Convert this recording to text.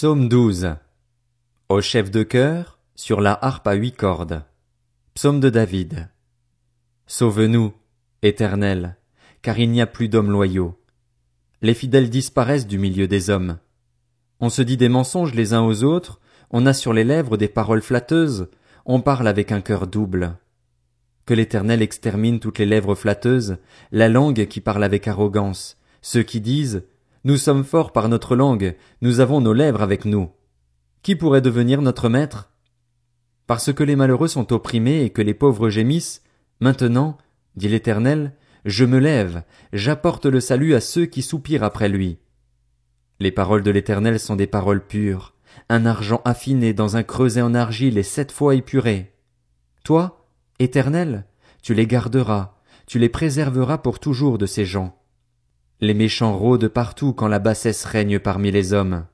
Psaume 12. Au chef de chœur, sur la harpe à huit cordes. Psaume de David. Sauve-nous, Éternel, car il n'y a plus d'hommes loyaux. Les fidèles disparaissent du milieu des hommes. On se dit des mensonges les uns aux autres, on a sur les lèvres des paroles flatteuses, on parle avec un cœur double. Que l'Éternel extermine toutes les lèvres flatteuses, la langue qui parle avec arrogance, ceux qui disent nous sommes forts par notre langue, nous avons nos lèvres avec nous. Qui pourrait devenir notre maître? Parce que les malheureux sont opprimés et que les pauvres gémissent, maintenant, dit l'Éternel, je me lève, j'apporte le salut à ceux qui soupirent après lui. Les paroles de l'Éternel sont des paroles pures, un argent affiné dans un creuset en argile et sept fois épuré. Toi, Éternel, tu les garderas, tu les préserveras pour toujours de ces gens. Les méchants rôdent partout quand la bassesse règne parmi les hommes.